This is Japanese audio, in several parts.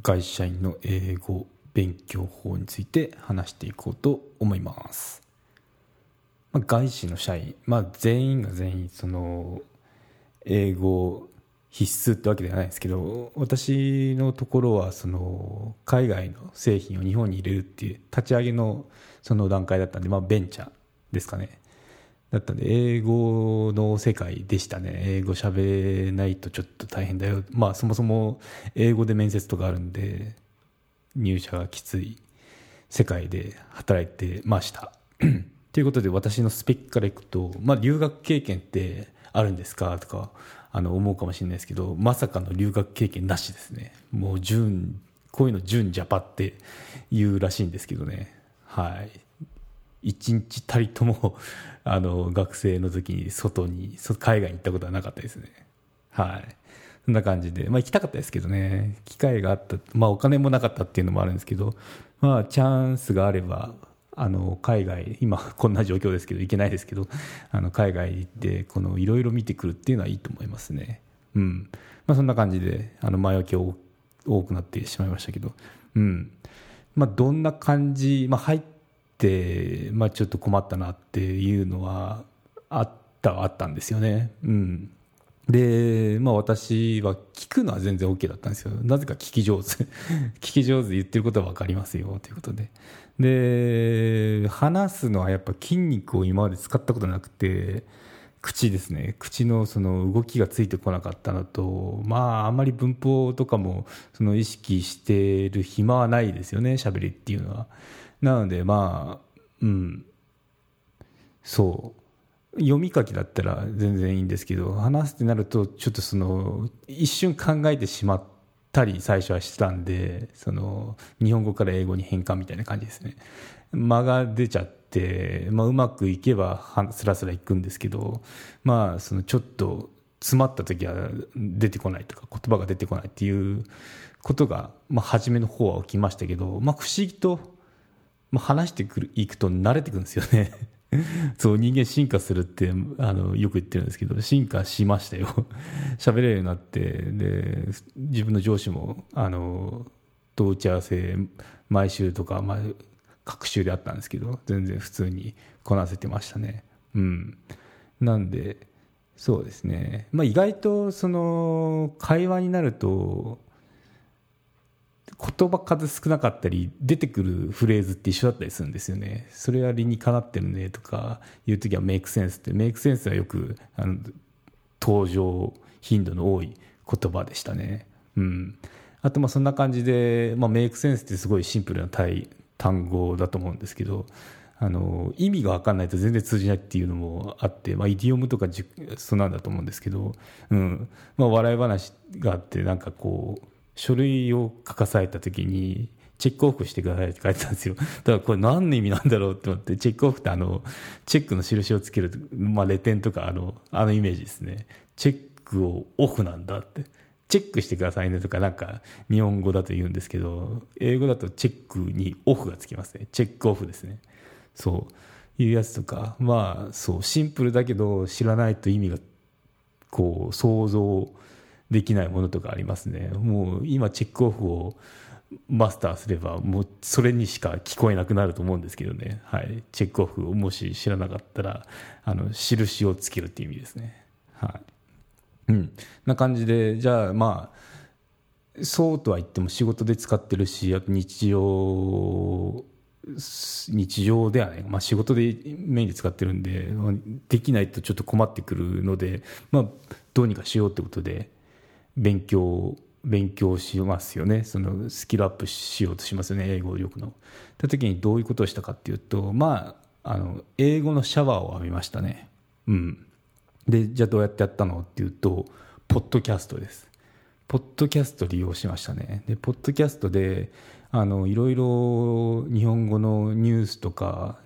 会社員の英語勉強法について話していこうと思います。まあ、外資の社員、まあ、全員が全員その英語必須ってわけではないですけど私のところはその海外の製品を日本に入れるっていう立ち上げのその段階だったんで、まあ、ベンチャーですかね。だったんで英語の世界でしたね。英語喋れないとちょっと大変だよ。まあそもそも英語で面接とかあるんで入社がきつい世界で働いてました。ということで私のスペックからいくと、まあ、留学経験ってあるんですかとかあの思うかもしれないですけどまさかの留学経験なしですね。もう純こういうの純ジャパって言うらしいんですけどね。はい。一日たりとも あの学生の時に外に海外に行ったことはなかったですね。はい。そんな感じで、まあ、行きたかったですけどね。機会があった、まあ、お金もなかったっていうのもあるんですけど、まあ、チャンスがあればあの海外今こんな状況ですけど行けないですけどあの海外行ってこのいろいろ見てくるっていうのはいいと思いますね。うん。まあそんな感じであの前置き多くなってしまいましたけど。うん。まあどんな感じ、まあ、入って、まあ、ちょっと困ったなっていうのはあったはあったんですよねうんで、まあ私は聞くのは全然 OK だったんですよ。なぜか聞き上手。聞き上手で言ってることは分かりますよということで。で、話すのはやっぱ筋肉を今まで使ったことなくて、口ですね。口のその動きがついてこなかったのと、まああんまり文法とかもその意識してる暇はないですよね、喋りっていうのは。なのでまあ、うん。そう。読み書きだったら全然いいんですけど話すってなるとちょっとその一瞬考えてしまったり最初はしてたんでその日本語から英語に変換みたいな感じですね間が出ちゃって、まあ、うまくいけばスラスラいくんですけどまあそのちょっと詰まった時は出てこないとか言葉が出てこないっていうことが、まあ、初めの方は起きましたけど、まあ、不思議と、まあ、話してくるいくと慣れてくるんですよね。そう人間進化するってあのよく言ってるんですけど進化しましたよ。喋れるようになってで自分の上司もあのと打ち合わせ毎週とか、まあ、各週であったんですけど全然普通にこなせてましたね。うん。なんでそうですね、まあ、意外とその会話になると言葉数少なかったり出てくるフレーズって一緒だったりするんですよね。それは理にかなってるねとかいう時はメイクセンスってメイクセンスはよくあの登場頻度の多い言葉でしたね。うん。あとまあそんな感じで、まあ、メイクセンスってすごいシンプルな単語だと思うんですけどあの意味が分かんないと全然通じないっていうのもあって、まあ、イディオムとかそうなんだと思うんですけど、うん。まあ、笑い話があってなんかこう書類を書かされた時にチェックオフしてくださいって書いてたんですよ。だからこれ何の意味なんだろうって思って、チェックオフってあの、チェックの印をつける、まあ、レ点とかあの、あのイメージですね。チェックをオフなんだって。チェックしてくださいねとかなんか日本語だと言うんですけど、英語だとチェックにオフがつきますね。チェックオフですね。そう。いうやつとか、まあ、そう、シンプルだけど知らないと意味が、こう、想像をできないものとかありますね。もう今チェックオフをマスターすればもうそれにしか聞こえなくなると思うんですけどね、はい、チェックオフをもし知らなかったらあの印をつけるっていう意味ですね。はい。うん。な感じでじゃあまあそうとは言っても仕事で使ってるしあと日常日常ではね、まあ、仕事でメインで使ってるんで、できないとちょっと困ってくるので、まあ、どうにかしようってことで勉強勉強しますよねそのスキルアップしようとしますよね英語力の。た時にどういうことをしたかっていうとまああの英語のシャワーを浴びましたね。うん、でじゃあどうやってやったのっていうとポッドキャストです。ポッドキャスト利用しましたね。で、ポッドキャストで、あの、いろいろ日本語のニュースとか、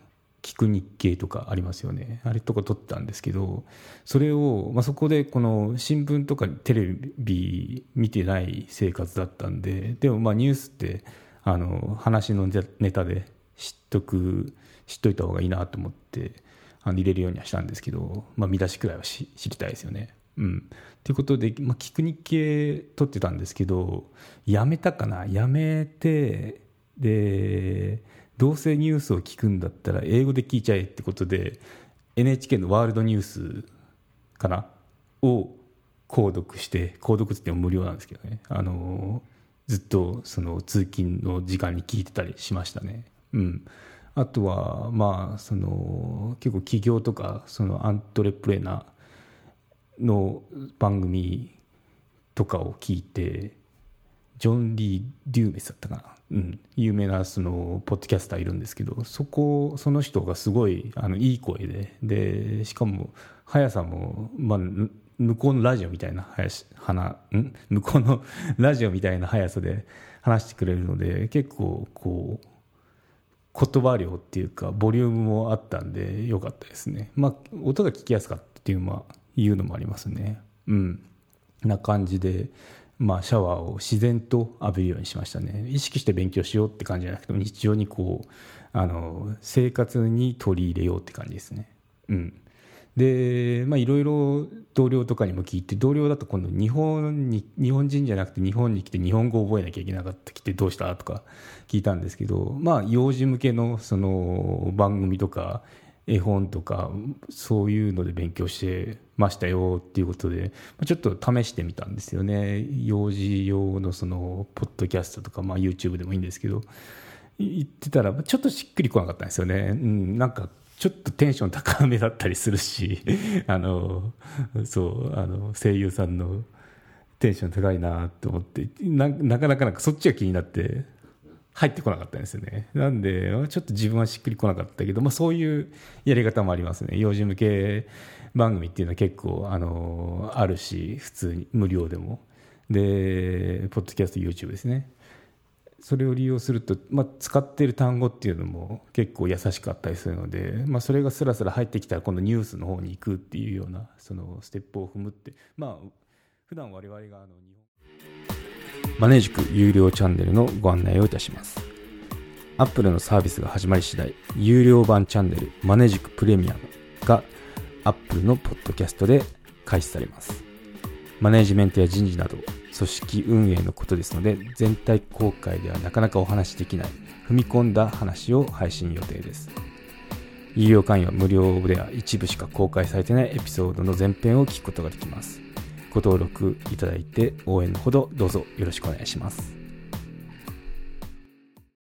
聞く日経とかありますよね。あれとか撮ったんですけど、それを、まあ、そこでこの新聞とかテレビ見てない生活だったんで、でもまあニュースって、あの、話のネタで知っとく、知っといた方がいいなと思って、あの入れるようにはしたんですけど、まあ見出しくらいは知りたいですよね。うん。ということで、まあ、聞く日経撮ってたんですけど、やめたかな？やめて、で、どうせニュースを聞くんだったら英語で聞いちゃえってことで、NHK のワールドニュースかな？を購読して、購読っても無料なんですけどね。あの、ずっとその通勤の時間に聞いてたりしましたね。うん。あとは、まあ、その、結構企業とか、そのアントレプレーナー、の番組とかを聞いてジョン・リー・デューメスだったかな、うん、有名なそのポッドキャスターいるんですけどそこその人がすごいあのいい声で。でしかも速さも、まあ、向こうのラジオみたいな速し花ん？向こうの ラジオみたいな速さで話してくれるので結構こう言葉量っていうかボリュームもあったんでよかったですね。まあ音が聞きやすかったっていうのはいうのもありますね。うん。な感じで、まあ、シャワーを自然と浴びるようにしましたね。意識して勉強しようって感じじゃなくて日常にこう、あの、生活に取り入れようって感じですね。うん。で、まあ、いろいろ同僚とかにも聞いて、同僚だと今度日本に、日本人じゃなくて日本に来て日本語を覚えなきゃいけなかった来てどうしたとか聞いたんですけど、まあ、幼児向けのその番組とか、絵本とかそういうので勉強してましたよっていうことでちょっと試してみたんですよね。幼児用のそのポッドキャストとか、まあ、YouTube でもいいんですけど言ってたらちょっとしっくりこなかったんですよね、うん、なんかちょっとテンション高めだったりするし あのそうあの声優さんのテンション高いなと思ってなかなかなんかそっちが気になって。入ってこなかったんですよね。なんで、ちょっと自分はしっくりこなかったけど、まあ、そういうやり方もありますね。幼児向け番組っていうのは結構、あの、あるし、普通に無料でも。で、ポッドキャスト、YouTube ですね。それを利用すると、まあ、使っている単語っていうのも結構優しかったりするので、まあ、それがスラスラ入ってきたら今度ニュースの方に行くっていうようなそのステップを踏むってまあ普段我々があの日本マネージク有料チャンネルのご案内をいたします。Apple のサービスが始まり次第、有料版チャンネルマネージクプレミアムが Apple のポッドキャストで開始されます。マネージメントや人事など、組織運営のことですので、全体公開ではなかなかお話しできない、踏み込んだ話を配信予定です。有料会員は無料では一部しか公開されてないエピソードの前編を聞くことができます。ご登録いただいて応援のほどどうぞよろしくお願いします。